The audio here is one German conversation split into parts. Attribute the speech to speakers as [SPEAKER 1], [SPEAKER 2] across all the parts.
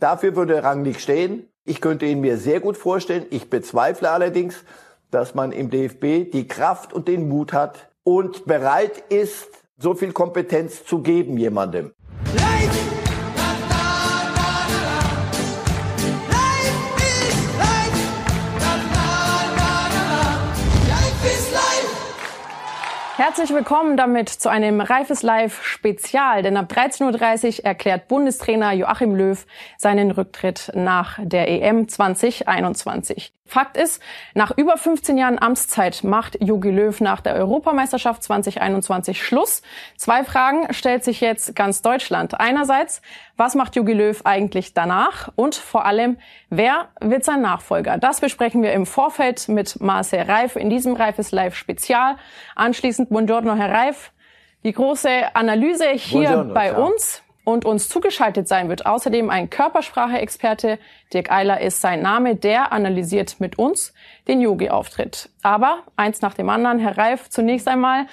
[SPEAKER 1] Dafür würde Rangnick stehen. Ich könnte ihn mir sehr gut vorstellen. Ich bezweifle allerdings, dass man im DFB die Kraft und den Mut hat und bereit ist, so viel Kompetenz zu geben jemandem.
[SPEAKER 2] Herzlich willkommen damit zu einem Reifes Live Spezial, denn ab 13.30 Uhr erklärt Bundestrainer Joachim Löw seinen Rücktritt nach der EM 2021. Fakt ist, nach über 15 Jahren Amtszeit macht Jogi Löw nach der Europameisterschaft 2021 Schluss. Zwei Fragen stellt sich jetzt ganz Deutschland. Einerseits, was macht Jogi Löw eigentlich danach? Und vor allem, wer wird sein Nachfolger? Das besprechen wir im Vorfeld mit Marcel Reif in diesem Reifes Live Spezial. Anschließend, buongiorno, Herr Reif. Die große Analyse hier buongiorno, bei ciao. uns. Und uns zugeschaltet sein wird außerdem ein Körpersprache-Experte. Dirk Eiler ist sein Name. Der analysiert mit uns den Yogi-Auftritt. Aber eins nach dem anderen. Herr Reif, zunächst einmal.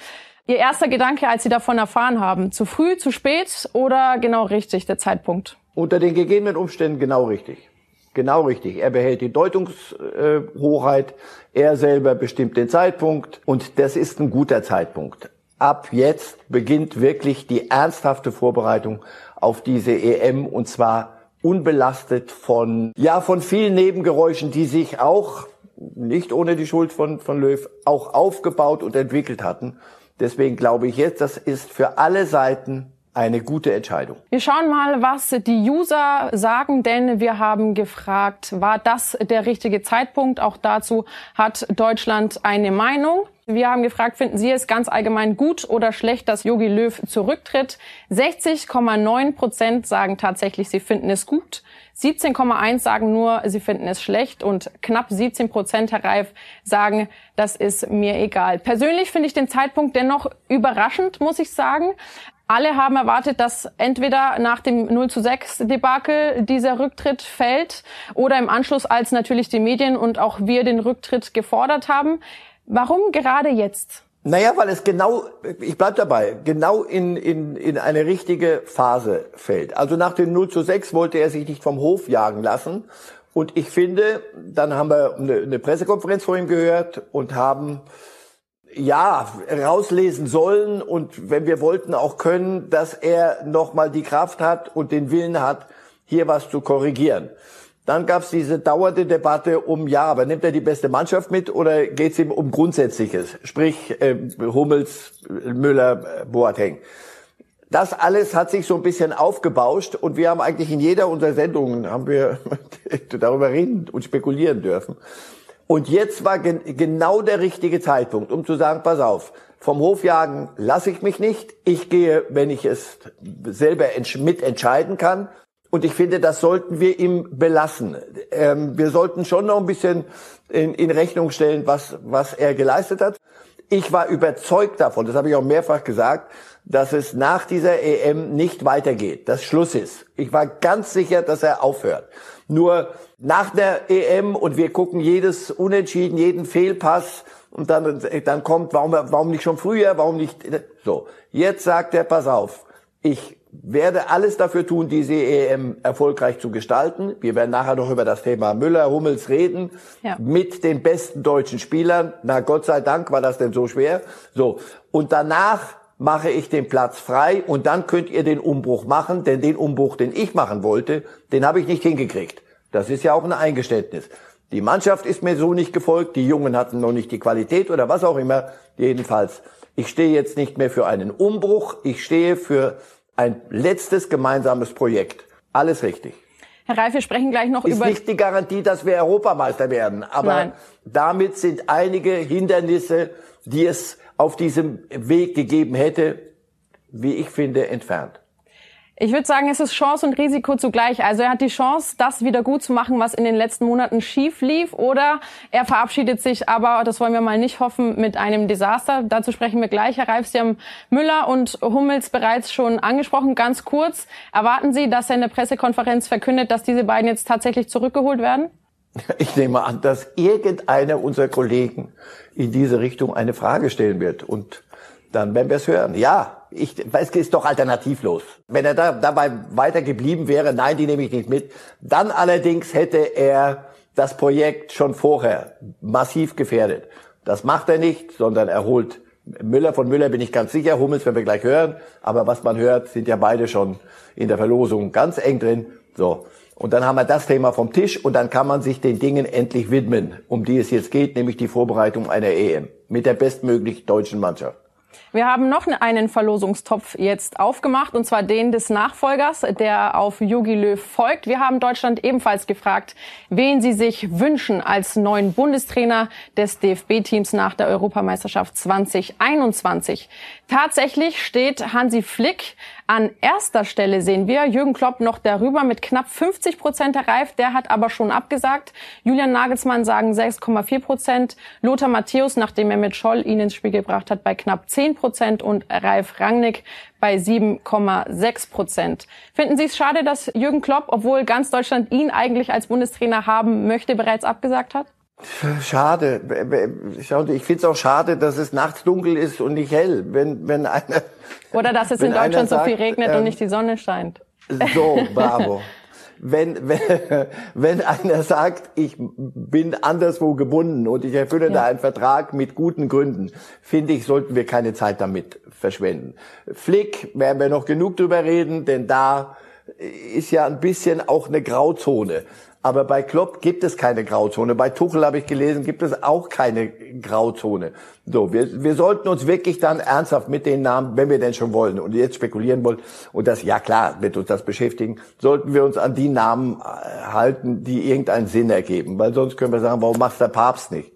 [SPEAKER 2] Ihr erster Gedanke, als Sie davon erfahren haben. Zu früh, zu spät oder genau richtig der Zeitpunkt?
[SPEAKER 1] Unter den gegebenen Umständen genau richtig. Genau richtig. Er behält die Deutungshoheit. Er selber bestimmt den Zeitpunkt. Und das ist ein guter Zeitpunkt. Ab jetzt beginnt wirklich die ernsthafte Vorbereitung auf diese EM und zwar unbelastet von, ja, von vielen Nebengeräuschen, die sich auch nicht ohne die Schuld von, von Löw auch aufgebaut und entwickelt hatten. Deswegen glaube ich jetzt, das ist für alle Seiten eine gute Entscheidung.
[SPEAKER 2] Wir schauen mal, was die User sagen, denn wir haben gefragt, war das der richtige Zeitpunkt? Auch dazu hat Deutschland eine Meinung. Wir haben gefragt, finden Sie es ganz allgemein gut oder schlecht, dass Yogi Löw zurücktritt? 60,9 Prozent sagen tatsächlich, sie finden es gut. 17,1 sagen nur, sie finden es schlecht und knapp 17 Prozent, Herr Reif, sagen, das ist mir egal. Persönlich finde ich den Zeitpunkt dennoch überraschend, muss ich sagen. Alle haben erwartet, dass entweder nach dem 0 zu 6 Debakel dieser Rücktritt fällt oder im Anschluss, als natürlich die Medien und auch wir den Rücktritt gefordert haben. Warum gerade jetzt?
[SPEAKER 1] Naja, weil es genau, ich bleib dabei, genau in, in, in eine richtige Phase fällt. Also nach dem 0 zu 6 wollte er sich nicht vom Hof jagen lassen. Und ich finde, dann haben wir eine, eine Pressekonferenz vor ihm gehört und haben ja rauslesen sollen und wenn wir wollten auch können, dass er nochmal die Kraft hat und den Willen hat, hier was zu korrigieren. Dann gab es diese dauernde Debatte um, ja, aber nimmt er die beste Mannschaft mit oder geht es ihm um Grundsätzliches? Sprich äh, Hummels, Müller, Boateng. Das alles hat sich so ein bisschen aufgebauscht und wir haben eigentlich in jeder unserer Sendungen haben wir darüber reden und spekulieren dürfen. Und jetzt war gen genau der richtige Zeitpunkt, um zu sagen, pass auf, vom Hofjagen lasse ich mich nicht. Ich gehe, wenn ich es selber mitentscheiden kann. Und ich finde, das sollten wir ihm belassen. Ähm, wir sollten schon noch ein bisschen in, in Rechnung stellen, was, was er geleistet hat. Ich war überzeugt davon, das habe ich auch mehrfach gesagt, dass es nach dieser EM nicht weitergeht, dass Schluss ist. Ich war ganz sicher, dass er aufhört. Nur nach der EM und wir gucken jedes Unentschieden, jeden Fehlpass und dann, dann kommt, warum, warum nicht schon früher, warum nicht, so. Jetzt sagt er, pass auf, ich werde alles dafür tun, diese EM erfolgreich zu gestalten. Wir werden nachher noch über das Thema Müller, Hummels reden. Ja. Mit den besten deutschen Spielern. Na, Gott sei Dank war das denn so schwer. So. Und danach mache ich den Platz frei und dann könnt ihr den Umbruch machen, denn den Umbruch, den ich machen wollte, den habe ich nicht hingekriegt. Das ist ja auch ein Eingeständnis. Die Mannschaft ist mir so nicht gefolgt, die Jungen hatten noch nicht die Qualität oder was auch immer. Jedenfalls, ich stehe jetzt nicht mehr für einen Umbruch, ich stehe für ein letztes gemeinsames Projekt. Alles richtig.
[SPEAKER 2] Herr Reif, wir sprechen gleich noch
[SPEAKER 1] ist
[SPEAKER 2] über...
[SPEAKER 1] Ist nicht die Garantie, dass wir Europameister werden, aber Nein. damit sind einige Hindernisse, die es auf diesem Weg gegeben hätte, wie ich finde, entfernt.
[SPEAKER 2] Ich würde sagen, es ist Chance und Risiko zugleich. Also er hat die Chance, das wieder gut zu machen, was in den letzten Monaten schief lief, oder er verabschiedet sich, aber das wollen wir mal nicht hoffen, mit einem Desaster. Dazu sprechen wir gleich. Herr Reif, Sie haben Müller und Hummels bereits schon angesprochen. Ganz kurz, erwarten Sie, dass er in der Pressekonferenz verkündet, dass diese beiden jetzt tatsächlich zurückgeholt werden?
[SPEAKER 1] Ich nehme an, dass irgendeiner unserer Kollegen in diese Richtung eine Frage stellen wird und dann werden wir es hören. Ja, Ich, es ist doch alternativlos. Wenn er da, dabei weiter geblieben wäre, nein, die nehme ich nicht mit. Dann allerdings hätte er das Projekt schon vorher massiv gefährdet. Das macht er nicht, sondern er holt Müller von Müller bin ich ganz sicher, Hummels werden wir gleich hören, aber was man hört, sind ja beide schon in der Verlosung ganz eng drin. So. Und dann haben wir das Thema vom Tisch und dann kann man sich den Dingen endlich widmen, um die es jetzt geht, nämlich die Vorbereitung einer EM mit der bestmöglichen deutschen Mannschaft.
[SPEAKER 2] Wir haben noch einen Verlosungstopf jetzt aufgemacht, und zwar den des Nachfolgers, der auf Jogi Löw folgt. Wir haben Deutschland ebenfalls gefragt, wen sie sich wünschen als neuen Bundestrainer des DFB-Teams nach der Europameisterschaft 2021. Tatsächlich steht Hansi Flick an erster Stelle sehen wir Jürgen Klopp noch darüber mit knapp 50 Prozent der Reif. Der hat aber schon abgesagt. Julian Nagelsmann sagen 6,4 Prozent. Lothar Matthäus, nachdem er mit Scholl ihn ins Spiel gebracht hat, bei knapp 10 Prozent und Ralf Rangnick bei 7,6 Prozent. Finden Sie es schade, dass Jürgen Klopp, obwohl ganz Deutschland ihn eigentlich als Bundestrainer haben möchte, bereits abgesagt hat?
[SPEAKER 1] Schade. Ich finde es auch schade, dass es nachts dunkel ist und nicht hell. Wenn, wenn einer,
[SPEAKER 2] Oder dass es in Deutschland sagt, so viel regnet ähm, und nicht die Sonne scheint.
[SPEAKER 1] So, bravo. wenn, wenn, wenn einer sagt, ich bin anderswo gebunden und ich erfülle ja. da einen Vertrag mit guten Gründen, finde ich, sollten wir keine Zeit damit verschwenden. Flick werden wir noch genug drüber reden, denn da ist ja ein bisschen auch eine Grauzone. Aber bei Klopp gibt es keine Grauzone. Bei Tuchel habe ich gelesen, gibt es auch keine Grauzone. So, wir, wir sollten uns wirklich dann ernsthaft mit den Namen, wenn wir denn schon wollen und jetzt spekulieren wollen, und das, ja klar, wird uns das beschäftigen, sollten wir uns an die Namen äh, halten, die irgendeinen Sinn ergeben. Weil sonst können wir sagen, warum macht der Papst nicht?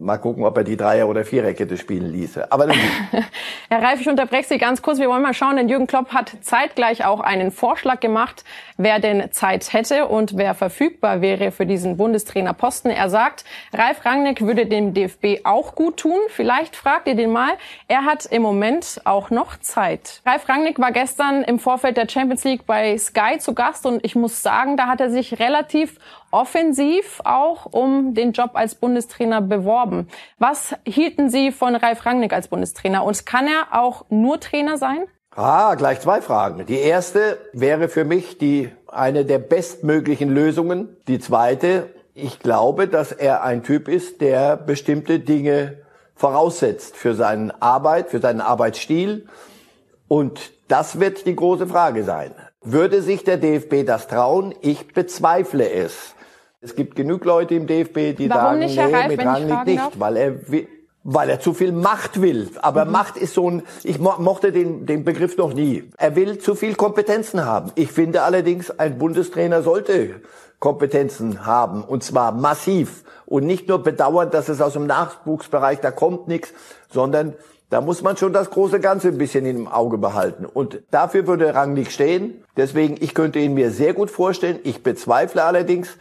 [SPEAKER 1] Mal gucken, ob er die Dreier- oder Viererkette spielen ließe. Aber dann
[SPEAKER 2] Herr Reif, ich unterbreche Sie ganz kurz. Wir wollen mal schauen, denn Jürgen Klopp hat zeitgleich auch einen Vorschlag gemacht, wer denn Zeit hätte und wer verfügbar wäre für diesen Bundestrainerposten. Er sagt, Ralf Rangnick würde dem DFB auch gut tun. Vielleicht fragt ihr den mal. Er hat im Moment auch noch Zeit. Ralf Rangnick war gestern im Vorfeld der Champions League bei Sky zu Gast und ich muss sagen, da hat er sich relativ offensiv auch um den Job als Bundestrainer beworben. Was hielten Sie von Ralf Rangnick als Bundestrainer und kann er auch nur Trainer sein?
[SPEAKER 1] Ah, gleich zwei Fragen. Die erste wäre für mich die eine der bestmöglichen Lösungen. Die zweite, ich glaube, dass er ein Typ ist, der bestimmte Dinge voraussetzt für seine Arbeit, für seinen Arbeitsstil. Und das wird die große Frage sein. Würde sich der DFB das trauen? Ich bezweifle es. Es gibt genug Leute im DFB, die
[SPEAKER 2] Warum
[SPEAKER 1] sagen,
[SPEAKER 2] nicht,
[SPEAKER 1] nee,
[SPEAKER 2] Reif,
[SPEAKER 1] mit Rangnick nicht,
[SPEAKER 2] darf?
[SPEAKER 1] weil er weil er zu viel Macht will. Aber mhm. Macht ist so ein, ich mochte den, den Begriff noch nie. Er will zu viel Kompetenzen haben. Ich finde allerdings, ein Bundestrainer sollte Kompetenzen haben. Und zwar massiv. Und nicht nur bedauern, dass es aus dem Nachwuchsbereich, da kommt nichts, sondern da muss man schon das große Ganze ein bisschen im Auge behalten. Und dafür würde Rangnick stehen. Deswegen, ich könnte ihn mir sehr gut vorstellen. Ich bezweifle allerdings,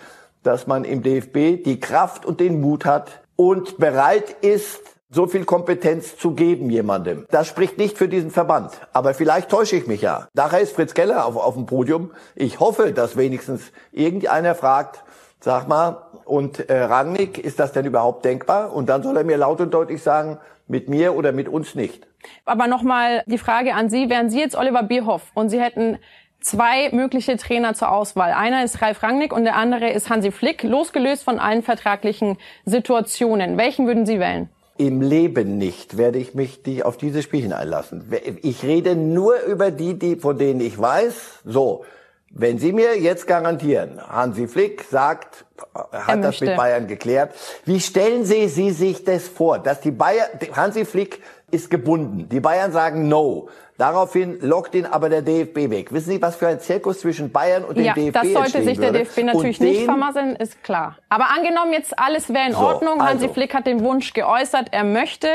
[SPEAKER 1] dass man im DFB die Kraft und den Mut hat und bereit ist, so viel Kompetenz zu geben jemandem. Das spricht nicht für diesen Verband. Aber vielleicht täusche ich mich ja. Daher ist Fritz Keller auf, auf dem Podium. Ich hoffe, dass wenigstens irgendeiner fragt, sag mal, und äh, Rangnick, ist das denn überhaupt denkbar? Und dann soll er mir laut und deutlich sagen, mit mir oder mit uns nicht.
[SPEAKER 2] Aber nochmal die Frage an Sie, wären Sie jetzt Oliver Bierhoff und Sie hätten zwei mögliche Trainer zur Auswahl. Einer ist Ralf Rangnick und der andere ist Hansi Flick, losgelöst von allen vertraglichen Situationen. Welchen würden Sie wählen?
[SPEAKER 1] Im Leben nicht werde ich mich die auf diese Spielchen einlassen. Ich rede nur über die, die von denen ich weiß. So, wenn Sie mir jetzt garantieren, Hansi Flick sagt, hat das mit Bayern geklärt. Wie stellen Sie, Sie sich das vor, dass die Bayern, Hansi Flick ist gebunden. Die Bayern sagen No. Daraufhin lockt ihn aber der DFB weg. Wissen Sie, was für ein Zirkus zwischen Bayern und dem ja, DFB
[SPEAKER 2] das sollte sich der
[SPEAKER 1] würde?
[SPEAKER 2] DFB natürlich nicht vermasseln, ist klar. Aber angenommen jetzt alles wäre in so, Ordnung, Hansi also. Flick hat den Wunsch geäußert, er möchte.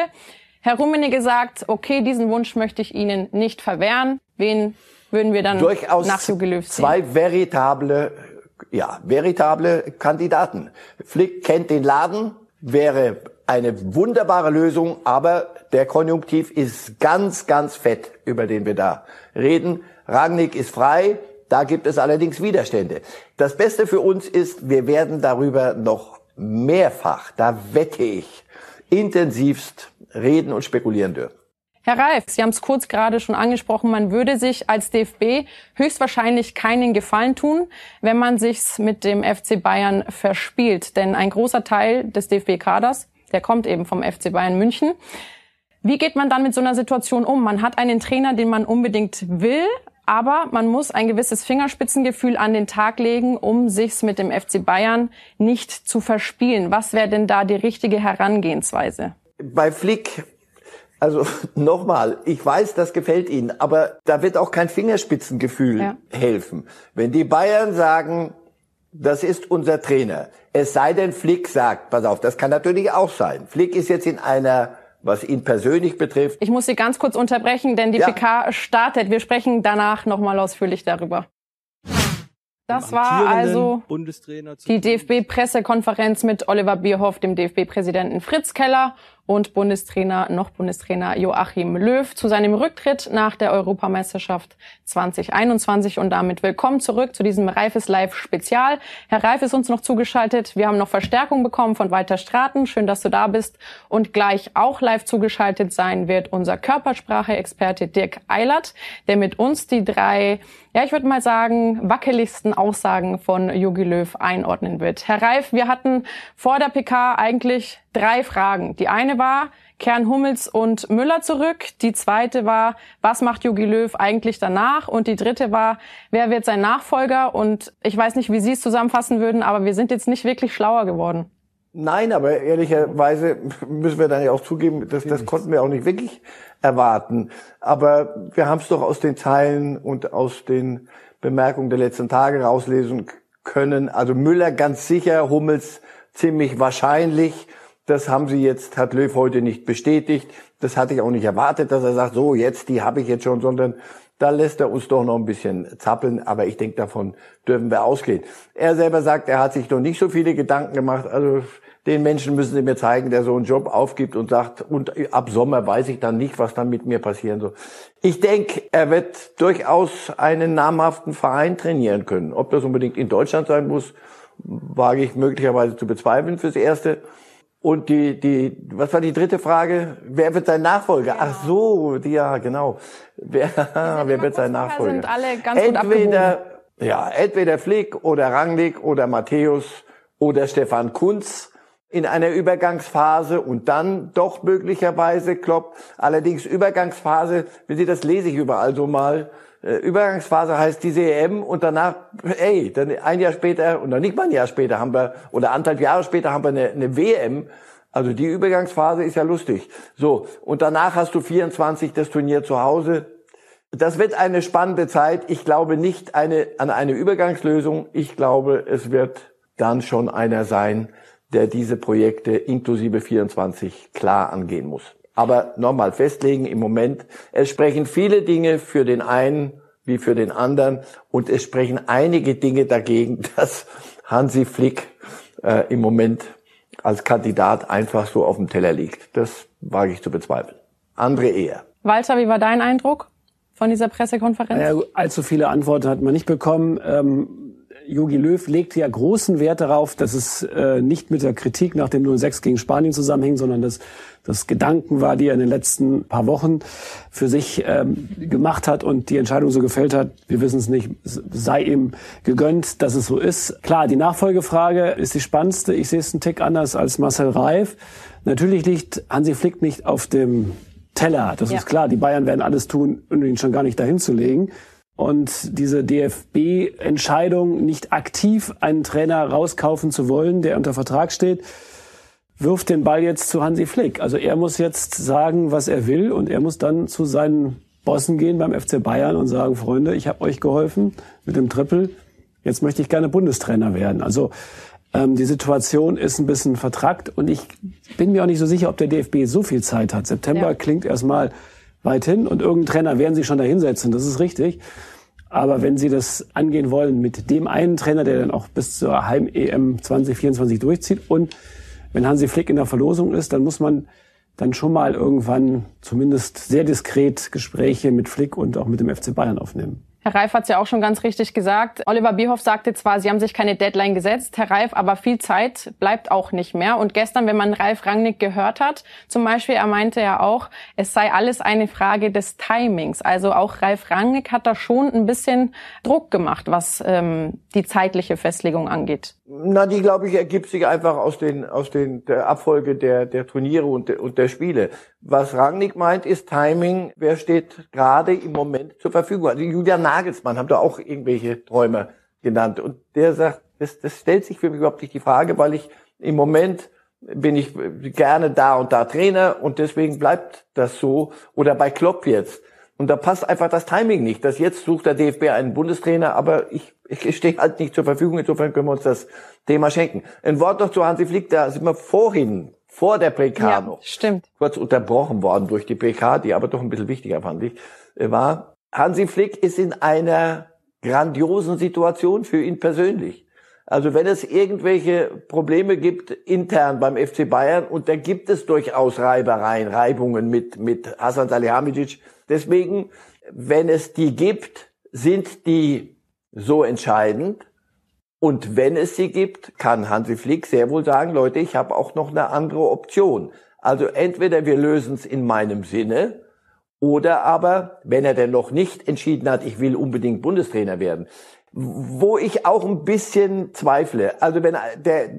[SPEAKER 2] Herr Rummenigge sagt, okay, diesen Wunsch möchte ich Ihnen nicht verwehren. Wen würden wir dann
[SPEAKER 1] Durchaus
[SPEAKER 2] nach Jogi Löw
[SPEAKER 1] sehen? Zwei veritable, ja, veritable Kandidaten. Flick kennt den Laden, wäre eine wunderbare Lösung, aber der Konjunktiv ist ganz, ganz fett, über den wir da reden. Rangnick ist frei, da gibt es allerdings Widerstände. Das Beste für uns ist, wir werden darüber noch mehrfach, da wette ich, intensivst reden und spekulieren dürfen.
[SPEAKER 2] Herr Reif, Sie haben es kurz gerade schon angesprochen, man würde sich als DFB höchstwahrscheinlich keinen Gefallen tun, wenn man sich's mit dem FC Bayern verspielt. Denn ein großer Teil des DFB-Kaders, der kommt eben vom FC Bayern München. Wie geht man dann mit so einer Situation um? Man hat einen Trainer, den man unbedingt will, aber man muss ein gewisses Fingerspitzengefühl an den Tag legen, um sich's mit dem FC Bayern nicht zu verspielen. Was wäre denn da die richtige Herangehensweise?
[SPEAKER 1] Bei Flick also nochmal, ich weiß, das gefällt Ihnen, aber da wird auch kein Fingerspitzengefühl ja. helfen. Wenn die Bayern sagen, das ist unser Trainer, es sei denn, Flick sagt, pass auf, das kann natürlich auch sein. Flick ist jetzt in einer was ihn persönlich betrifft.
[SPEAKER 2] Ich muss Sie ganz kurz unterbrechen, denn die ja. PK startet. Wir sprechen danach nochmal ausführlich darüber. Das war also die DFB-Pressekonferenz mit Oliver Bierhoff, dem DFB-Präsidenten Fritz Keller und Bundestrainer, noch Bundestrainer Joachim Löw zu seinem Rücktritt nach der Europameisterschaft 2021 und damit willkommen zurück zu diesem Reifes Live Spezial. Herr Reif ist uns noch zugeschaltet. Wir haben noch Verstärkung bekommen von Walter Straten. Schön, dass du da bist. Und gleich auch live zugeschaltet sein wird unser Körpersprache-Experte Dirk Eilert, der mit uns die drei, ja, ich würde mal sagen, wackeligsten Aussagen von Jogi Löw einordnen wird. Herr Reif, wir hatten vor der PK eigentlich drei Fragen. Die eine war, Kern Hummels und Müller zurück. Die zweite war, was macht Jogi Löw eigentlich danach? Und die dritte war, wer wird sein Nachfolger? Und ich weiß nicht, wie Sie es zusammenfassen würden, aber wir sind jetzt nicht wirklich schlauer geworden.
[SPEAKER 1] Nein, aber ehrlicherweise müssen wir dann ja auch zugeben, dass das konnten wir auch nicht wirklich erwarten. Aber wir haben es doch aus den Zeilen und aus den Bemerkungen der letzten Tage rauslesen können. Also Müller ganz sicher, Hummels ziemlich wahrscheinlich. Das haben sie jetzt, hat Löw heute nicht bestätigt. Das hatte ich auch nicht erwartet, dass er sagt, so jetzt, die habe ich jetzt schon, sondern da lässt er uns doch noch ein bisschen zappeln. Aber ich denke, davon dürfen wir ausgehen. Er selber sagt, er hat sich noch nicht so viele Gedanken gemacht. Also den Menschen müssen sie mir zeigen, der so einen Job aufgibt und sagt, und ab Sommer weiß ich dann nicht, was dann mit mir passieren soll. Ich denke, er wird durchaus einen namhaften Verein trainieren können. Ob das unbedingt in Deutschland sein muss, wage ich möglicherweise zu bezweifeln fürs Erste. Und die, die, was war die dritte Frage? Wer wird sein Nachfolger? Genau. Ach so, die, ja, genau. Wer, wer wird sein Nachfolger?
[SPEAKER 2] Sind alle ganz entweder,
[SPEAKER 1] ja, entweder Flick oder Rangnick oder Matthäus oder Stefan Kunz in einer Übergangsphase und dann doch möglicherweise Klopp. Allerdings Übergangsphase, wie Sie das lese ich überall so mal, Übergangsphase heißt diese EM und danach, ey, dann ein Jahr später und dann nicht mal ein Jahr später haben wir, oder anderthalb Jahre später haben wir eine, eine WM. Also die Übergangsphase ist ja lustig. So, und danach hast du 24 das Turnier zu Hause. Das wird eine spannende Zeit. Ich glaube nicht eine, an eine Übergangslösung. Ich glaube, es wird dann schon einer sein, der diese Projekte inklusive 24 klar angehen muss aber nochmal festlegen im Moment. Es sprechen viele Dinge für den einen wie für den anderen und es sprechen einige Dinge dagegen, dass Hansi Flick äh, im Moment als Kandidat einfach so auf dem Teller liegt. Das wage ich zu bezweifeln. Andere eher.
[SPEAKER 2] Walter, wie war dein Eindruck von dieser Pressekonferenz?
[SPEAKER 3] Ja, allzu viele Antworten hat man nicht bekommen. Ähm Jogi Löw legt ja großen Wert darauf, dass es äh, nicht mit der Kritik nach dem 06 gegen Spanien zusammenhängt, sondern dass das Gedanken war, die er in den letzten paar Wochen für sich ähm, gemacht hat und die Entscheidung so gefällt hat. Wir wissen es nicht, sei ihm gegönnt, dass es so ist. Klar, die Nachfolgefrage ist die spannendste. Ich sehe es einen Tick anders als Marcel Reif. Natürlich liegt Hansi Flick nicht auf dem Teller. Das ja. ist klar. Die Bayern werden alles tun, um ihn schon gar nicht dahin zu legen. Und diese DFB-Entscheidung, nicht aktiv einen Trainer rauskaufen zu wollen, der unter Vertrag steht, wirft den Ball jetzt zu Hansi Flick. Also er muss jetzt sagen, was er will und er muss dann zu seinen Bossen gehen beim FC Bayern und sagen, Freunde, ich habe euch geholfen mit dem Triple, jetzt möchte ich gerne Bundestrainer werden. Also ähm, die Situation ist ein bisschen vertrackt und ich bin mir auch nicht so sicher, ob der DFB so viel Zeit hat. September ja. klingt erstmal weit hin und irgendeinen Trainer werden sie schon dahinsetzen, das ist richtig. Aber wenn sie das angehen wollen mit dem einen Trainer, der dann auch bis zur Heim-EM 2024 durchzieht und wenn Hansi Flick in der Verlosung ist, dann muss man dann schon mal irgendwann zumindest sehr diskret Gespräche mit Flick und auch mit dem FC Bayern aufnehmen.
[SPEAKER 2] Herr Reif hat es ja auch schon ganz richtig gesagt. Oliver Bierhoff sagte zwar, sie haben sich keine Deadline gesetzt, Herr Reif, aber viel Zeit bleibt auch nicht mehr. Und gestern, wenn man Ralf Rangnick gehört hat, zum Beispiel, er meinte ja auch, es sei alles eine Frage des Timings. Also auch Ralf Rangnick hat da schon ein bisschen Druck gemacht, was ähm, die zeitliche Festlegung angeht.
[SPEAKER 1] Na, die, glaube ich, ergibt sich einfach aus den, aus den, der Abfolge der, der Turniere und der, und der Spiele. Was Rangnick meint, ist Timing. Wer steht gerade im Moment zur Verfügung? Also Julian Nagelsmann haben da auch irgendwelche Träume genannt. Und der sagt, das, das stellt sich für mich überhaupt nicht die Frage, weil ich im Moment bin ich gerne da und da Trainer und deswegen bleibt das so. Oder bei Klopp jetzt. Und da passt einfach das Timing nicht. Das jetzt sucht der DFB einen Bundestrainer, aber ich, ich stehe halt nicht zur Verfügung. Insofern können wir uns das Thema schenken. Ein Wort noch zu Hansi Flick, da sind wir vorhin, vor der PK
[SPEAKER 2] ja,
[SPEAKER 1] noch,
[SPEAKER 2] stimmt.
[SPEAKER 1] kurz unterbrochen worden durch die PK, die aber doch ein bisschen wichtiger fand ich, war, Hansi Flick ist in einer grandiosen Situation für ihn persönlich. Also wenn es irgendwelche Probleme gibt intern beim FC Bayern und da gibt es durchaus Reibereien, Reibungen mit mit Hasan Salihamidzic. Deswegen, wenn es die gibt, sind die so entscheidend. Und wenn es sie gibt, kann Hansi Flick sehr wohl sagen, Leute, ich habe auch noch eine andere Option. Also entweder wir lösen es in meinem Sinne oder aber, wenn er denn noch nicht entschieden hat, ich will unbedingt Bundestrainer werden, wo ich auch ein bisschen zweifle. Also wenn der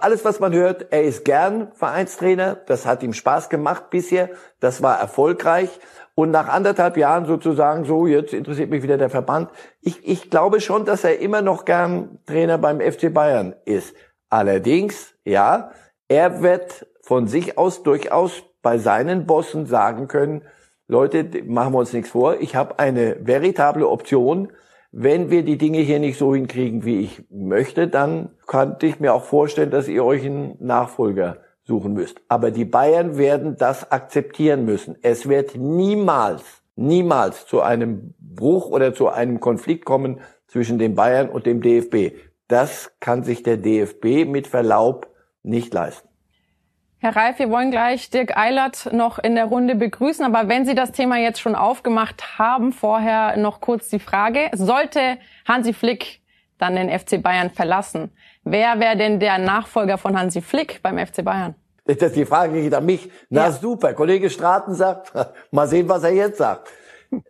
[SPEAKER 1] alles was man hört, er ist gern Vereinstrainer, das hat ihm Spaß gemacht bisher, das war erfolgreich und nach anderthalb Jahren sozusagen so, jetzt interessiert mich wieder der Verband. Ich, ich glaube schon, dass er immer noch gern Trainer beim FC Bayern ist. Allerdings, ja, er wird von sich aus durchaus bei seinen Bossen sagen können, Leute, machen wir uns nichts vor, ich habe eine veritable Option. Wenn wir die Dinge hier nicht so hinkriegen, wie ich möchte, dann könnte ich mir auch vorstellen, dass ihr euch einen Nachfolger suchen müsst. Aber die Bayern werden das akzeptieren müssen. Es wird niemals, niemals zu einem Bruch oder zu einem Konflikt kommen zwischen den Bayern und dem DFB. Das kann sich der DFB mit Verlaub nicht leisten.
[SPEAKER 2] Herr Reif, wir wollen gleich Dirk Eilert noch in der Runde begrüßen. Aber wenn Sie das Thema jetzt schon aufgemacht haben, vorher noch kurz die Frage. Sollte Hansi Flick dann den FC Bayern verlassen, Wer wäre denn der Nachfolger von Hansi Flick beim FC Bayern?
[SPEAKER 1] Das ist die Frage geht an mich. Na ja. super, Kollege Straten sagt, mal sehen, was er jetzt sagt.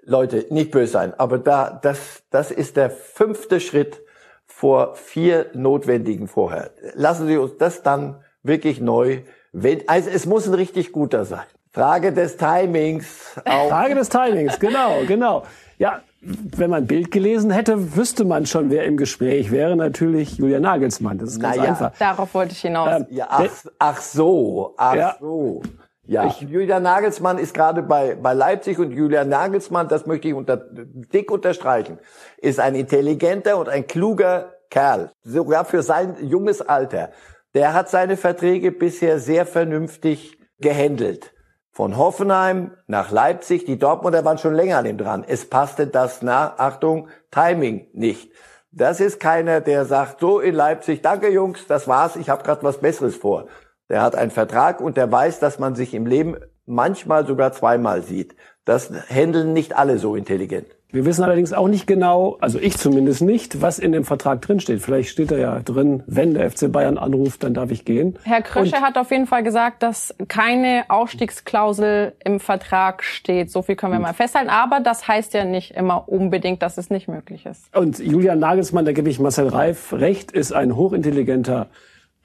[SPEAKER 1] Leute, nicht böse sein, aber da, das, das ist der fünfte Schritt vor vier notwendigen vorher. Lassen Sie uns das dann wirklich neu, wenn, also es muss ein richtig guter sein. Frage des Timings.
[SPEAKER 3] Auch. Frage des Timings, genau, genau. Ja, wenn man Bild gelesen hätte, wüsste man schon, wer im Gespräch wäre. Natürlich Julia Nagelsmann. Das ist ganz naja, einfach.
[SPEAKER 2] Darauf wollte ich hinaus. Ähm,
[SPEAKER 1] ja, ach, ach, so, ach ja. so. Ja, ich, Julia Nagelsmann ist gerade bei, bei Leipzig und Julia Nagelsmann, das möchte ich unter, dick unterstreichen, ist ein intelligenter und ein kluger Kerl. Sogar für sein junges Alter. Der hat seine Verträge bisher sehr vernünftig gehandelt von Hoffenheim nach Leipzig. Die Dortmunder waren schon länger an ihm dran. Es passte das nach, Achtung, Timing nicht. Das ist keiner, der sagt, so in Leipzig, danke Jungs, das war's, ich habe gerade was Besseres vor. Der hat einen Vertrag und der weiß, dass man sich im Leben manchmal sogar zweimal sieht. Das handeln nicht alle so intelligent.
[SPEAKER 3] Wir wissen allerdings auch nicht genau, also ich zumindest nicht, was in dem Vertrag drinsteht. Vielleicht steht da ja drin, wenn der FC Bayern anruft, dann darf ich gehen.
[SPEAKER 2] Herr Krösche Und hat auf jeden Fall gesagt, dass keine Ausstiegsklausel im Vertrag steht. So viel können wir mal festhalten. Aber das heißt ja nicht immer unbedingt, dass es nicht möglich ist.
[SPEAKER 3] Und Julian Nagelsmann, da gebe ich Marcel Reif recht, ist ein hochintelligenter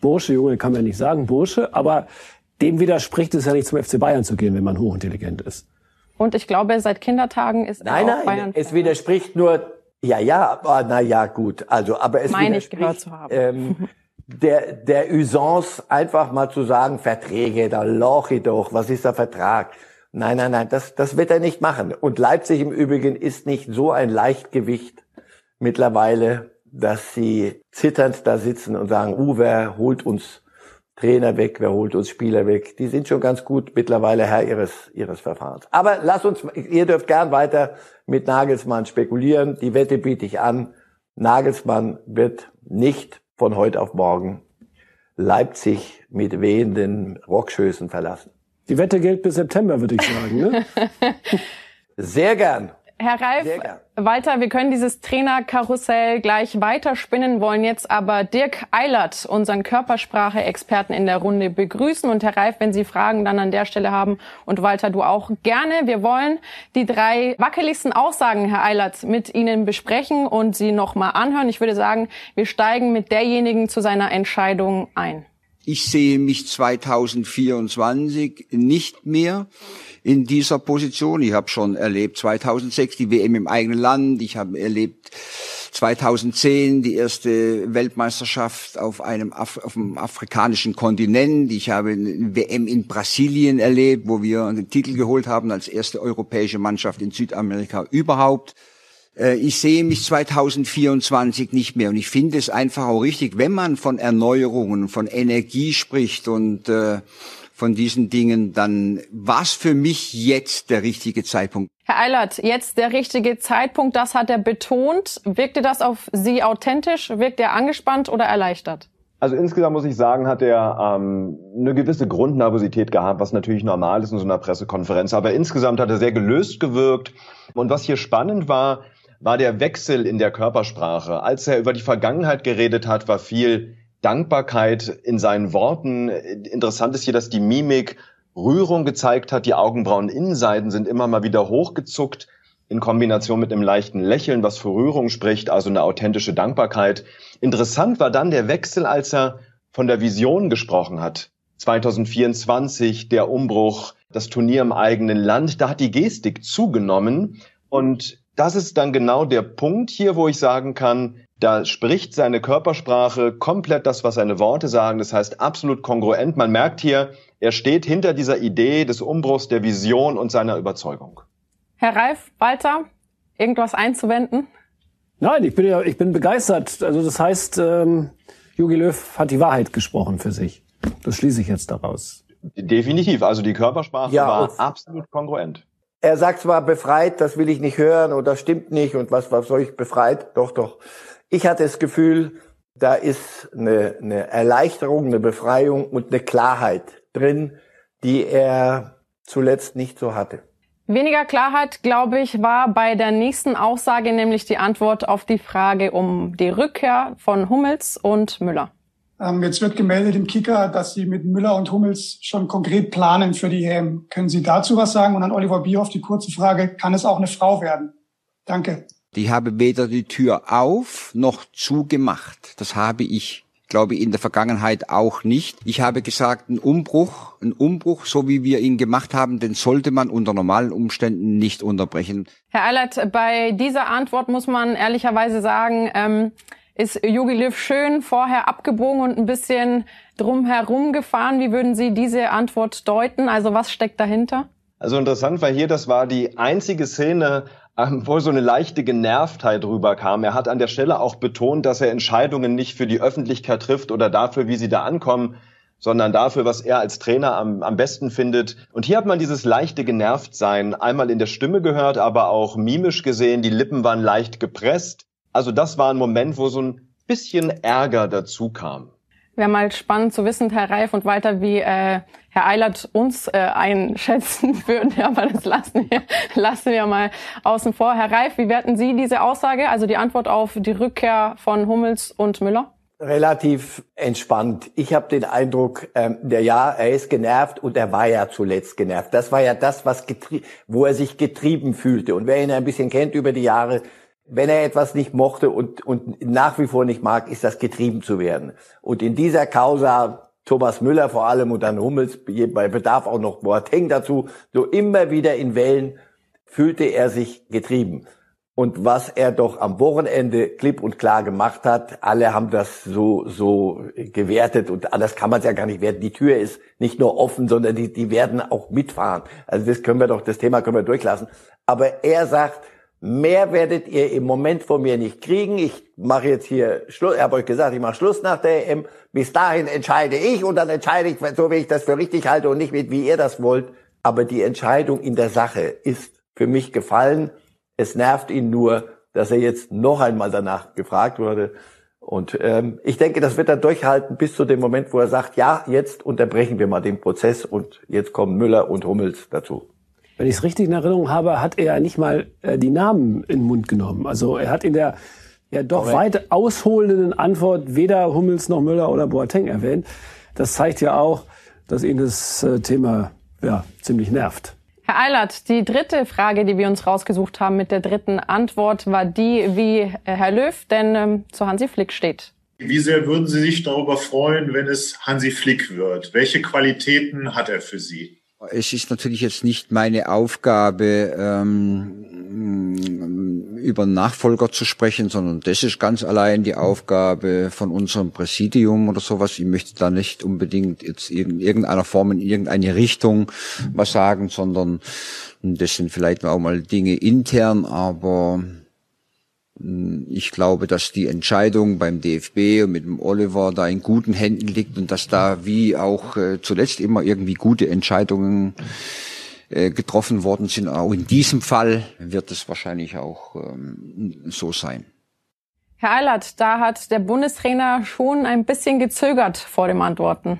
[SPEAKER 3] Bursche, Junge kann man nicht sagen, Bursche, aber dem widerspricht es ja nicht zum FC Bayern zu gehen, wenn man hochintelligent ist.
[SPEAKER 2] Und ich glaube, seit Kindertagen ist
[SPEAKER 1] nein,
[SPEAKER 2] er auch
[SPEAKER 1] nein, Bayern. Es widerspricht nur, ja, ja, aber na ja, gut. Also, aber es
[SPEAKER 2] Meine ich gehört zu haben. Ähm,
[SPEAKER 1] der, der Usance einfach mal zu sagen, Verträge, da loch ich doch, was ist der Vertrag? Nein, nein, nein, das, das wird er nicht machen. Und Leipzig im Übrigen ist nicht so ein Leichtgewicht mittlerweile, dass sie zitternd da sitzen und sagen, wer holt uns Trainer weg, wer holt uns Spieler weg. Die sind schon ganz gut mittlerweile Herr ihres, ihres Verfahrens. Aber lasst uns, ihr dürft gern weiter mit Nagelsmann spekulieren. Die Wette biete ich an. Nagelsmann wird nicht von heute auf morgen Leipzig mit wehenden Rockschößen verlassen.
[SPEAKER 3] Die Wette gilt bis September, würde ich sagen. Ne?
[SPEAKER 1] Sehr gern.
[SPEAKER 2] Herr Reif, Walter, wir können dieses Trainerkarussell gleich weiterspinnen, wollen jetzt aber Dirk Eilert, unseren Körpersprache-Experten in der Runde, begrüßen. Und Herr Reif, wenn Sie Fragen dann an der Stelle haben und Walter, du auch gerne. Wir wollen die drei wackeligsten Aussagen, Herr Eilert, mit Ihnen besprechen und sie nochmal anhören. Ich würde sagen, wir steigen mit derjenigen zu seiner Entscheidung ein.
[SPEAKER 4] Ich sehe mich 2024 nicht mehr in dieser Position. Ich habe schon erlebt 2006 die WM im eigenen Land. Ich habe erlebt 2010 die erste Weltmeisterschaft auf einem Af auf dem afrikanischen Kontinent. Ich habe eine WM in Brasilien erlebt, wo wir den Titel geholt haben als erste europäische Mannschaft in Südamerika überhaupt. Äh, ich sehe mich 2024 nicht mehr und ich finde es einfach auch richtig, wenn man von Erneuerungen, von Energie spricht und äh, von diesen Dingen, dann war es für mich jetzt der richtige Zeitpunkt.
[SPEAKER 2] Herr Eilert, jetzt der richtige Zeitpunkt, das hat er betont. Wirkte das auf Sie authentisch? Wirkt er angespannt oder erleichtert?
[SPEAKER 5] Also insgesamt muss ich sagen, hat er ähm, eine gewisse Grundnervosität gehabt, was natürlich normal ist in so einer Pressekonferenz. Aber insgesamt hat er sehr gelöst gewirkt. Und was hier spannend war, war der Wechsel in der Körpersprache. Als er über die Vergangenheit geredet hat, war viel Dankbarkeit in seinen Worten. Interessant ist hier, dass die Mimik Rührung gezeigt hat. Die Augenbrauen-Innenseiten sind immer mal wieder hochgezuckt in Kombination mit einem leichten Lächeln, was für Rührung spricht, also eine authentische Dankbarkeit. Interessant war dann der Wechsel, als er von der Vision gesprochen hat. 2024, der Umbruch, das Turnier im eigenen Land, da hat die Gestik zugenommen und das ist dann genau der Punkt hier, wo ich sagen kann, da spricht seine Körpersprache komplett das, was seine Worte sagen. Das heißt absolut kongruent. Man merkt hier, er steht hinter dieser Idee des Umbruchs, der Vision und seiner Überzeugung.
[SPEAKER 2] Herr Reif, Walter, irgendwas einzuwenden?
[SPEAKER 3] Nein, ich bin ja, ich bin begeistert. Also das heißt, ähm, Jogi Löw hat die Wahrheit gesprochen für sich. Das schließe ich jetzt daraus.
[SPEAKER 5] Definitiv. Also die Körpersprache ja, war absolut kongruent.
[SPEAKER 1] Er sagt zwar befreit, das will ich nicht hören oder das stimmt nicht und was, was soll ich befreit? Doch, doch. Ich hatte das Gefühl, da ist eine, eine Erleichterung, eine Befreiung und eine Klarheit drin, die er zuletzt nicht so hatte.
[SPEAKER 2] Weniger Klarheit, glaube ich, war bei der nächsten Aussage, nämlich die Antwort auf die Frage um die Rückkehr von Hummels und Müller.
[SPEAKER 6] Ähm, jetzt wird gemeldet im Kicker, dass Sie mit Müller und Hummels schon konkret planen für die EM. Können Sie dazu was sagen? Und an Oliver Bierhoff die kurze Frage, kann es auch eine Frau werden? Danke.
[SPEAKER 4] Ich habe weder die Tür auf noch zugemacht. Das habe ich, glaube ich, in der Vergangenheit auch nicht. Ich habe gesagt, ein Umbruch, ein Umbruch, so wie wir ihn gemacht haben, den sollte man unter normalen Umständen nicht unterbrechen.
[SPEAKER 2] Herr Eilert, bei dieser Antwort muss man ehrlicherweise sagen, ähm, ist Jogi Löw schön vorher abgebogen und ein bisschen drumherum gefahren. Wie würden Sie diese Antwort deuten? Also was steckt dahinter?
[SPEAKER 5] Also interessant war hier, das war die einzige Szene, ähm, wo so eine leichte Genervtheit rüberkam. Er hat an der Stelle auch betont, dass er Entscheidungen nicht für die Öffentlichkeit trifft oder dafür, wie sie da ankommen, sondern dafür, was er als Trainer am, am besten findet. Und hier hat man dieses leichte Genervtsein einmal in der Stimme gehört, aber auch mimisch gesehen. Die Lippen waren leicht gepresst. Also das war ein Moment, wo so ein bisschen Ärger dazu kam.
[SPEAKER 2] Wäre mal spannend zu wissen, Herr Reif und weiter, wie äh, Herr Eilert uns äh, einschätzen würden. Aber das lassen wir, lassen wir mal außen vor. Herr Reif, wie werten Sie diese Aussage, also die Antwort auf die Rückkehr von Hummels und Müller?
[SPEAKER 1] Relativ entspannt. Ich habe den Eindruck, ähm, der ja, er ist genervt und er war ja zuletzt genervt. Das war ja das, was wo er sich getrieben fühlte. Und wer ihn ein bisschen kennt über die Jahre, wenn er etwas nicht mochte und, und nach wie vor nicht mag, ist das getrieben zu werden. Und in dieser Causa Thomas Müller vor allem und dann Hummels bei Bedarf auch noch Boateng dazu, so immer wieder in Wellen fühlte er sich getrieben. Und was er doch am Wochenende klipp und klar gemacht hat, alle haben das so, so gewertet und anders kann man es ja gar nicht werten. Die Tür ist nicht nur offen, sondern die, die werden auch mitfahren. Also das können wir doch, das Thema können wir durchlassen. Aber er sagt, Mehr werdet ihr im Moment von mir nicht kriegen. Ich mache jetzt hier Schluss. Ich habe euch gesagt, ich mache Schluss nach der EM. Bis dahin entscheide ich und dann entscheide ich, so wie ich das für richtig halte und nicht mit, wie ihr das wollt. Aber die Entscheidung in der Sache ist für mich gefallen. Es nervt ihn nur, dass er jetzt noch einmal danach gefragt wurde. Und ähm, ich denke, das wird er durchhalten bis zu dem Moment, wo er sagt, ja, jetzt unterbrechen wir mal den Prozess und jetzt kommen Müller und Hummels dazu.
[SPEAKER 3] Wenn ich es richtig in Erinnerung habe, hat er nicht mal äh, die Namen in den Mund genommen. Also er hat in der ja doch Correct. weit ausholenden Antwort weder Hummels noch Müller oder Boateng erwähnt. Das zeigt ja auch, dass ihn das äh, Thema ja, ziemlich nervt.
[SPEAKER 2] Herr Eilert, die dritte Frage, die wir uns rausgesucht haben mit der dritten Antwort, war die, wie äh, Herr Löw denn ähm, zu Hansi Flick steht.
[SPEAKER 7] Wie sehr würden Sie sich darüber freuen, wenn es Hansi Flick wird? Welche Qualitäten hat er für Sie?
[SPEAKER 4] Es ist natürlich jetzt nicht meine Aufgabe, ähm, über Nachfolger zu sprechen, sondern das ist ganz allein die Aufgabe von unserem Präsidium oder sowas. Ich möchte da nicht unbedingt jetzt in irgendeiner Form in irgendeine Richtung was sagen, sondern das sind vielleicht auch mal Dinge intern, aber ich glaube, dass die Entscheidung beim DFB und mit dem Oliver da in guten Händen liegt und dass da wie auch äh, zuletzt immer irgendwie gute Entscheidungen äh, getroffen worden sind. Auch in diesem Fall wird es wahrscheinlich auch ähm, so sein.
[SPEAKER 2] Herr Eilert, da hat der Bundestrainer schon ein bisschen gezögert vor dem Antworten.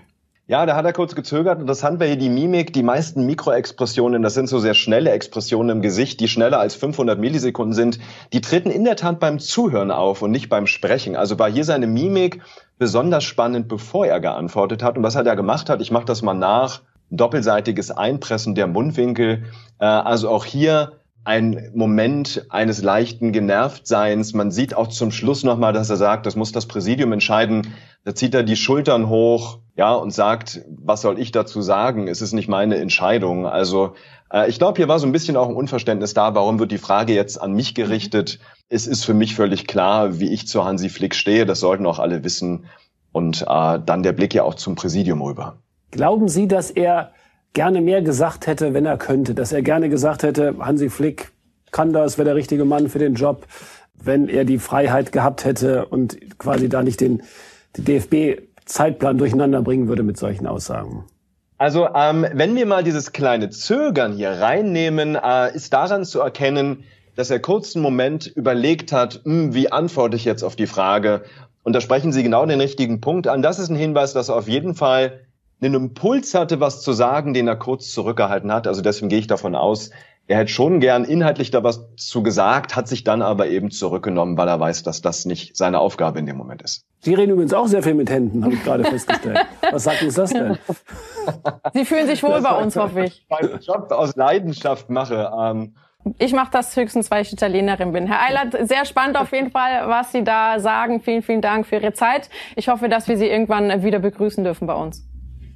[SPEAKER 5] Ja, da hat er kurz gezögert. Interessant wäre hier die Mimik. Die meisten Mikroexpressionen, das sind so sehr schnelle Expressionen im Gesicht, die schneller als 500 Millisekunden sind. Die treten in der Tat beim Zuhören auf und nicht beim Sprechen. Also war hier seine Mimik besonders spannend, bevor er geantwortet hat. Und was er gemacht hat, ich mache das mal nach, doppelseitiges Einpressen der Mundwinkel. Äh, also auch hier ein Moment eines leichten Genervtseins. Man sieht auch zum Schluss nochmal, dass er sagt, das muss das Präsidium entscheiden. Da zieht er die Schultern hoch, ja, und sagt, was soll ich dazu sagen? Es ist nicht meine Entscheidung. Also äh, ich glaube, hier war so ein bisschen auch ein Unverständnis da. Warum wird die Frage jetzt an mich gerichtet? Es ist für mich völlig klar, wie ich zu Hansi Flick stehe. Das sollten auch alle wissen. Und äh, dann der Blick ja auch zum Präsidium rüber.
[SPEAKER 3] Glauben Sie, dass er gerne mehr gesagt hätte, wenn er könnte? Dass er gerne gesagt hätte, Hansi Flick kann das, wäre der richtige Mann für den Job, wenn er die Freiheit gehabt hätte und quasi da nicht den, den DFB-Zeitplan durcheinander bringen würde mit solchen Aussagen?
[SPEAKER 5] Also ähm, wenn wir mal dieses kleine Zögern hier reinnehmen, äh, ist daran zu erkennen, dass er kurzen Moment überlegt hat, hm, wie antworte ich jetzt auf die Frage? Und da sprechen Sie genau den richtigen Punkt an. Das ist ein Hinweis, dass er auf jeden Fall einen Impuls hatte, was zu sagen, den er kurz zurückgehalten hat. Also deswegen gehe ich davon aus, er hätte schon gern inhaltlich da was zu gesagt, hat sich dann aber eben zurückgenommen, weil er weiß, dass das nicht seine Aufgabe in dem Moment ist.
[SPEAKER 3] Sie reden übrigens auch sehr viel mit Händen, habe ich gerade festgestellt. Was sagt uns das denn?
[SPEAKER 2] Sie fühlen sich wohl das bei uns, hoffe ich.
[SPEAKER 5] Meinen Job aus Leidenschaft mache. Ähm,
[SPEAKER 2] ich mache das höchstens, weil ich Italienerin bin. Herr Eilert, sehr spannend auf jeden Fall, was Sie da sagen. Vielen, vielen Dank für Ihre Zeit. Ich hoffe, dass wir Sie irgendwann wieder begrüßen dürfen bei uns.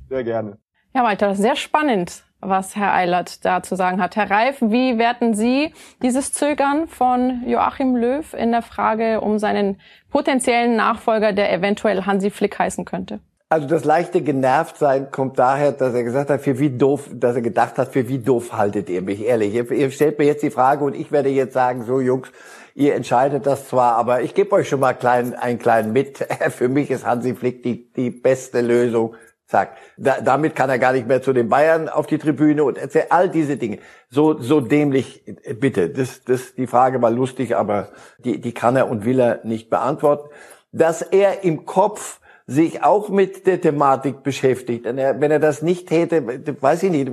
[SPEAKER 5] Sehr gerne.
[SPEAKER 2] Ja, Walter, sehr spannend, was Herr Eilert da zu sagen hat. Herr Reif, wie werten Sie dieses Zögern von Joachim Löw in der Frage um seinen potenziellen Nachfolger, der eventuell Hansi Flick heißen könnte?
[SPEAKER 1] Also das leichte Genervtsein kommt daher, dass er gesagt hat, für wie doof, dass er gedacht hat, für wie doof haltet ihr mich, ehrlich. Ihr, ihr stellt mir jetzt die Frage und ich werde jetzt sagen, so Jungs, ihr entscheidet das zwar, aber ich gebe euch schon mal klein, einen kleinen mit. für mich ist Hansi Flick die, die beste Lösung Zack. Da, damit kann er gar nicht mehr zu den Bayern auf die Tribüne und erzählt all diese Dinge. So, so dämlich, bitte. Das, das, die Frage war lustig, aber die, die kann er und will er nicht beantworten. Dass er im Kopf sich auch mit der Thematik beschäftigt. Wenn er, wenn er das nicht täte, weiß ich nicht,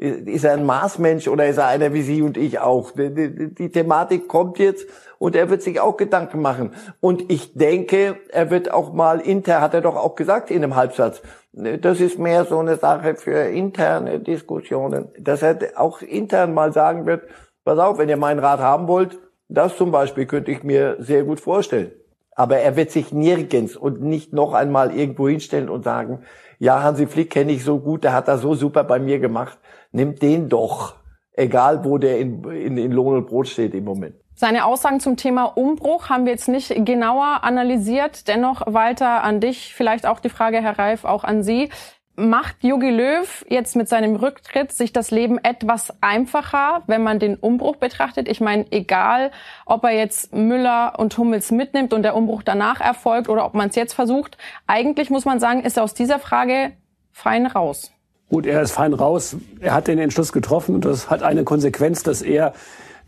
[SPEAKER 1] ist er ein Maßmensch oder ist er einer wie Sie und ich auch? Die, die, die, Thematik kommt jetzt und er wird sich auch Gedanken machen. Und ich denke, er wird auch mal inter, hat er doch auch gesagt in einem Halbsatz, das ist mehr so eine Sache für interne Diskussionen, dass er auch intern mal sagen wird, pass auf, wenn ihr meinen Rat haben wollt, das zum Beispiel könnte ich mir sehr gut vorstellen. Aber er wird sich nirgends und nicht noch einmal irgendwo hinstellen und sagen, ja, Hansi Flick kenne ich so gut, der hat das so super bei mir gemacht. Nimmt den doch. Egal, wo der in, in, in Lohn und Brot steht im Moment.
[SPEAKER 2] Seine Aussagen zum Thema Umbruch haben wir jetzt nicht genauer analysiert. Dennoch, Walter, an dich vielleicht auch die Frage, Herr Reif, auch an Sie. Macht Jogi Löw jetzt mit seinem Rücktritt sich das Leben etwas einfacher, wenn man den Umbruch betrachtet? Ich meine, egal, ob er jetzt Müller und Hummels mitnimmt und der Umbruch danach erfolgt oder ob man es jetzt versucht, eigentlich muss man sagen, ist er aus dieser Frage fein raus.
[SPEAKER 3] Gut, er ist fein raus. Er hat den Entschluss getroffen und das hat eine Konsequenz, dass er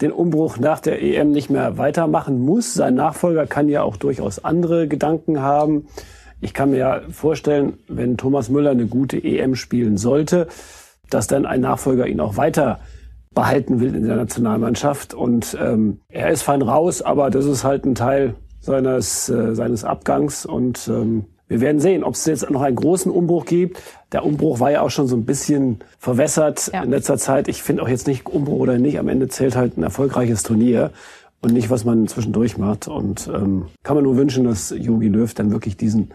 [SPEAKER 3] den Umbruch nach der EM nicht mehr weitermachen muss. Sein Nachfolger kann ja auch durchaus andere Gedanken haben. Ich kann mir ja vorstellen, wenn Thomas Müller eine gute EM spielen sollte, dass dann ein Nachfolger ihn auch weiter behalten will in der Nationalmannschaft. Und ähm, er ist fein raus, aber das ist halt ein Teil seines, äh, seines Abgangs. Und ähm, wir werden sehen, ob es jetzt noch einen großen Umbruch gibt. Der Umbruch war ja auch schon so ein bisschen verwässert ja. in letzter Zeit. Ich finde auch jetzt nicht Umbruch oder nicht. Am Ende zählt halt ein erfolgreiches Turnier und nicht, was man zwischendurch macht. Und ähm, kann man nur wünschen, dass Jogi Löw dann wirklich diesen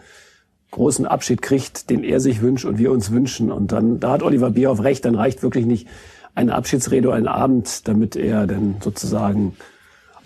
[SPEAKER 3] großen Abschied kriegt, den er sich wünscht und wir uns wünschen. Und dann, da hat Oliver Bierhoff recht, dann reicht wirklich nicht eine Abschiedsrede, einen Abend, damit er dann sozusagen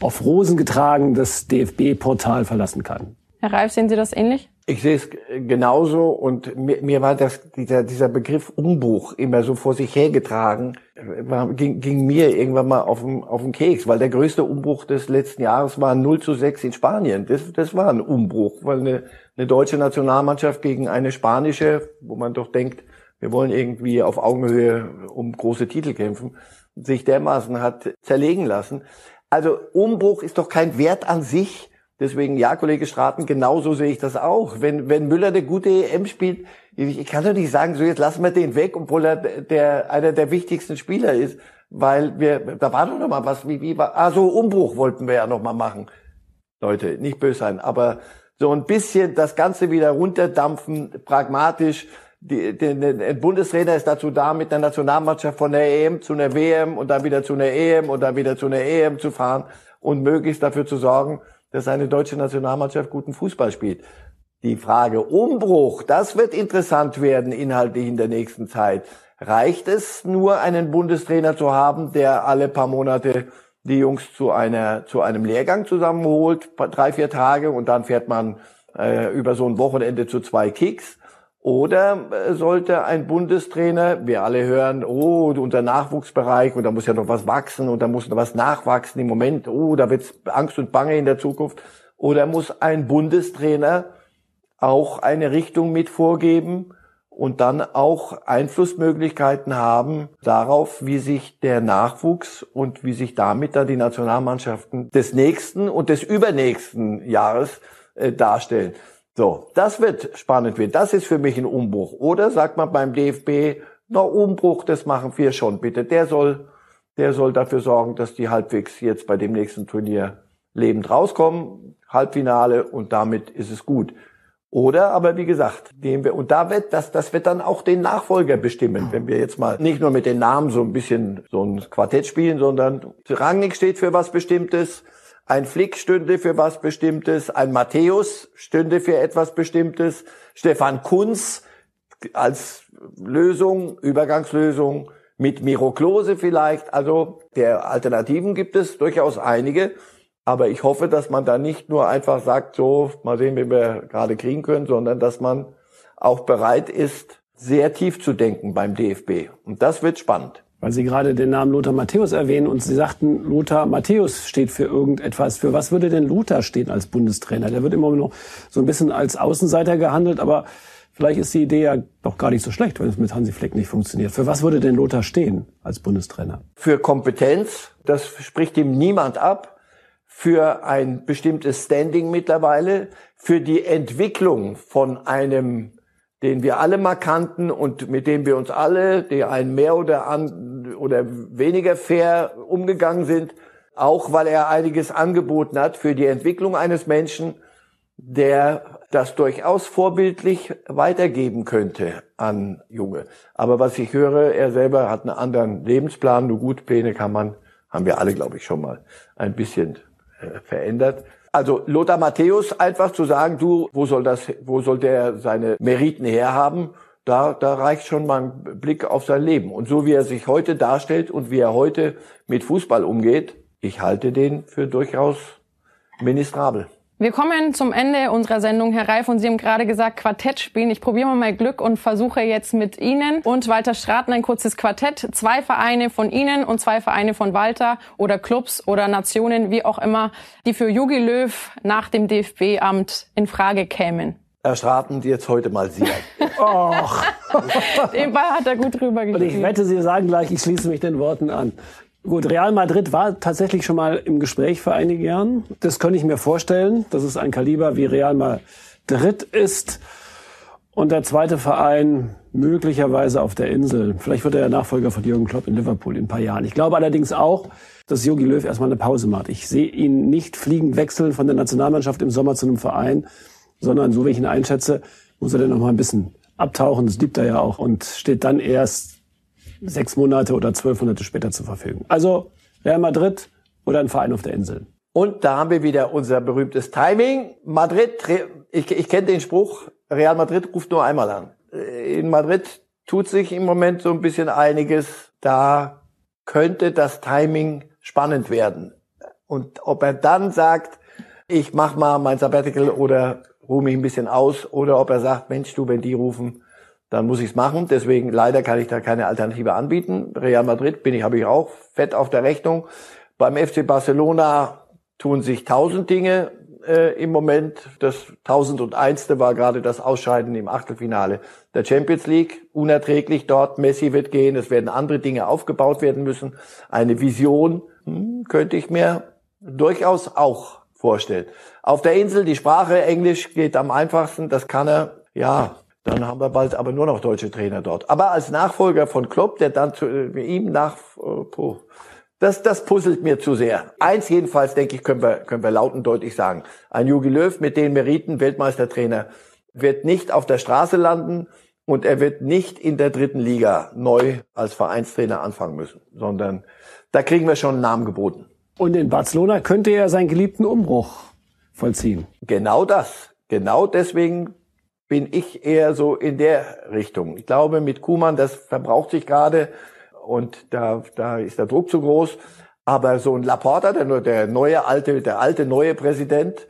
[SPEAKER 3] auf Rosen getragen das DFB-Portal verlassen kann.
[SPEAKER 2] Herr Reif, sehen Sie das ähnlich?
[SPEAKER 1] Ich sehe es genauso und mir, mir war das, dieser, dieser Begriff Umbruch immer so vor sich hergetragen, war, ging, ging mir irgendwann mal auf den, auf den Keks, weil der größte Umbruch des letzten Jahres war 0 zu 6 in Spanien. Das, das war ein Umbruch, weil eine, eine deutsche Nationalmannschaft gegen eine spanische, wo man doch denkt, wir wollen irgendwie auf Augenhöhe um große Titel kämpfen, sich dermaßen hat zerlegen lassen. Also Umbruch ist doch kein Wert an sich, Deswegen, ja, Kollege Straten, genauso sehe ich das auch. Wenn, wenn Müller eine gute EM spielt, ich kann doch nicht sagen, so jetzt lassen wir den weg, obwohl er der, einer der wichtigsten Spieler ist. Weil wir, da war doch noch mal was, wie, wie war, ah, so Umbruch wollten wir ja noch mal machen. Leute, nicht böse sein, aber so ein bisschen das Ganze wieder runterdampfen, pragmatisch. Die, der, der Bundestrainer ist dazu da, mit der Nationalmannschaft von der EM zu einer WM und dann wieder zu einer EM und dann wieder zu einer EM zu fahren und möglichst dafür zu sorgen, dass eine deutsche Nationalmannschaft guten Fußball spielt. Die Frage Umbruch, das wird interessant werden inhaltlich in der nächsten Zeit. Reicht es nur, einen Bundestrainer zu haben, der alle paar Monate die Jungs zu einer zu einem Lehrgang zusammenholt, drei vier Tage und dann fährt man äh, über so ein Wochenende zu zwei Kicks? Oder äh, sollte ein Bundestrainer, wir alle hören, oh, unser Nachwuchsbereich und da muss ja noch was wachsen und da muss noch was nachwachsen im Moment, oh, da wird's Angst und Bange in der Zukunft. Oder muss ein Bundestrainer auch eine Richtung mit vorgeben und dann auch Einflussmöglichkeiten haben darauf, wie sich der Nachwuchs und wie sich damit dann die Nationalmannschaften des nächsten und des übernächsten Jahres äh, darstellen. So, das wird spannend werden. Das ist für mich ein Umbruch. Oder sagt man beim DFB, na Umbruch, das machen wir schon bitte. Der soll, der soll dafür sorgen, dass die halbwegs jetzt bei dem nächsten Turnier lebend rauskommen. Halbfinale und damit ist es gut. Oder aber wie gesagt, dem wir, und da wird das, das wird dann auch den Nachfolger bestimmen, wenn wir jetzt mal nicht nur mit den Namen so ein bisschen so ein Quartett spielen, sondern Rangnick steht für was Bestimmtes, ein Flick stünde für was Bestimmtes, ein Matthäus stünde für etwas Bestimmtes, Stefan Kunz als Lösung, Übergangslösung, mit Miro Klose vielleicht. Also der Alternativen gibt es durchaus einige. Aber ich hoffe, dass man da nicht nur einfach sagt, so, mal sehen, wie wir gerade kriegen können, sondern dass man auch bereit ist, sehr tief zu denken beim DFB. Und das wird spannend
[SPEAKER 3] weil Sie gerade den Namen Lothar Matthäus erwähnen und Sie sagten, Lothar Matthäus steht für irgendetwas. Für was würde denn Lothar stehen als Bundestrainer? Der wird immer noch so ein bisschen als Außenseiter gehandelt, aber vielleicht ist die Idee ja doch gar nicht so schlecht, wenn es mit Hansi Fleck nicht funktioniert. Für was würde denn Lothar stehen als Bundestrainer?
[SPEAKER 1] Für Kompetenz, das spricht ihm niemand ab. Für ein bestimmtes Standing mittlerweile, für die Entwicklung von einem den wir alle mal kannten und mit dem wir uns alle, die einen mehr oder, an, oder weniger fair umgegangen sind, auch weil er einiges angeboten hat für die Entwicklung eines Menschen, der das durchaus vorbildlich weitergeben könnte an Junge. Aber was ich höre, er selber hat einen anderen Lebensplan. Nur gut, Pläne kann man, haben wir alle, glaube ich, schon mal ein bisschen äh, verändert. Also Lothar Matthäus einfach zu sagen, du, wo soll das, wo soll der seine Meriten herhaben? Da, da reicht schon mal ein Blick auf sein Leben. Und so wie er sich heute darstellt und wie er heute mit Fußball umgeht, ich halte den für durchaus ministrabel.
[SPEAKER 2] Wir kommen zum Ende unserer Sendung, Herr Reif, und Sie haben gerade gesagt, Quartett spielen. Ich probiere mal mein Glück und versuche jetzt mit Ihnen und Walter Straten ein kurzes Quartett. Zwei Vereine von Ihnen und zwei Vereine von Walter oder Clubs oder Nationen, wie auch immer, die für Jogi Löw nach dem DFB-Amt in Frage kämen.
[SPEAKER 1] Herr Straten, jetzt heute mal Sie.
[SPEAKER 2] Och. Den Ball hat er gut drüber
[SPEAKER 3] Und ich wette, Sie sagen gleich, ich schließe mich den Worten an. Gut, Real Madrid war tatsächlich schon mal im Gespräch vor einigen Jahren. Das könnte ich mir vorstellen, dass es ein Kaliber wie Real Madrid ist. Und der zweite Verein, möglicherweise auf der Insel. Vielleicht wird er ja Nachfolger von Jürgen Klopp in Liverpool in ein paar Jahren. Ich glaube allerdings auch, dass Jogi Löw erstmal eine Pause macht. Ich sehe ihn nicht fliegend wechseln von der Nationalmannschaft im Sommer zu einem Verein, sondern so wie ich ihn einschätze, muss er dann noch mal ein bisschen abtauchen. Das liebt er ja auch und steht dann erst sechs Monate oder zwölf Monate später zur Verfügung. Also Real Madrid oder ein Verein auf der Insel.
[SPEAKER 1] Und da haben wir wieder unser berühmtes Timing. Madrid, ich, ich kenne den Spruch, Real Madrid ruft nur einmal an. In Madrid tut sich im Moment so ein bisschen einiges. Da könnte das Timing spannend werden. Und ob er dann sagt, ich mach mal mein Sabbatical oder ruhe mich ein bisschen aus, oder ob er sagt, Mensch, du, wenn die rufen, dann muss ich es machen. Deswegen leider kann ich da keine Alternative anbieten. Real Madrid bin ich, habe ich auch fett auf der Rechnung. Beim FC Barcelona tun sich tausend Dinge äh, im Moment. Das tausendundeinste war gerade das Ausscheiden im Achtelfinale der Champions League. Unerträglich dort. Messi wird gehen. Es werden andere Dinge aufgebaut werden müssen. Eine Vision hm, könnte ich mir durchaus auch vorstellen. Auf der Insel die Sprache Englisch geht am einfachsten. Das kann er. Ja, dann haben wir bald aber nur noch deutsche Trainer dort. Aber als Nachfolger von Klopp, der dann zu äh, ihm nach, äh, puh, das, das puzzelt mir zu sehr. Eins jedenfalls, denke ich, können wir, können wir laut und deutlich sagen. Ein Jogi Löw mit den Meriten, Weltmeistertrainer, wird nicht auf der Straße landen und er wird nicht in der dritten Liga neu als Vereinstrainer anfangen müssen, sondern da kriegen wir schon einen Namen geboten.
[SPEAKER 3] Und in Barcelona könnte er seinen geliebten Umbruch vollziehen.
[SPEAKER 1] Genau das. Genau deswegen bin ich eher so in der Richtung. Ich glaube, mit Kuman, das verbraucht sich gerade und da, da ist der Druck zu groß. Aber so ein Laporta, der, der neue alte, der alte neue Präsident,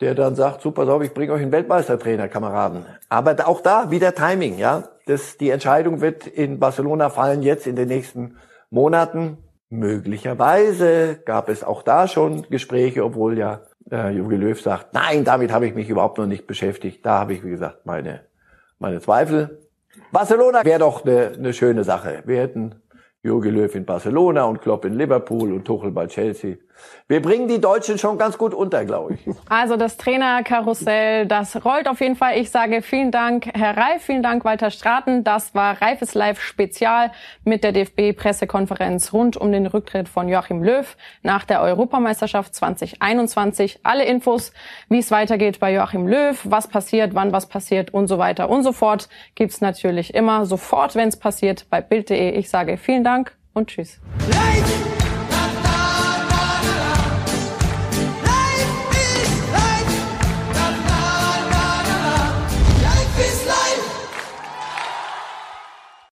[SPEAKER 1] der dann sagt, super, so, ich bringe euch einen Weltmeistertrainer, Kameraden. Aber auch da wieder Timing, ja. Das, die Entscheidung wird in Barcelona fallen jetzt in den nächsten Monaten. Möglicherweise gab es auch da schon Gespräche, obwohl ja äh, Jogi Löw sagt, nein, damit habe ich mich überhaupt noch nicht beschäftigt. Da habe ich, wie gesagt, meine, meine Zweifel. Barcelona wäre doch eine, eine schöne Sache. Wir hätten Jogi Löw in Barcelona und Klopp in Liverpool und Tuchel bei Chelsea. Wir bringen die Deutschen schon ganz gut unter, glaube ich.
[SPEAKER 2] Also das Trainerkarussell, das rollt auf jeden Fall. Ich sage vielen Dank, Herr Reif, vielen Dank, Walter Straten. Das war Reifes Live Spezial mit der DFB-Pressekonferenz rund um den Rücktritt von Joachim Löw nach der Europameisterschaft 2021. Alle Infos, wie es weitergeht bei Joachim Löw, was passiert, wann was passiert und so weiter und so fort, gibt's natürlich immer sofort, wenn es passiert, bei Bild.de. Ich sage vielen Dank und tschüss. Live!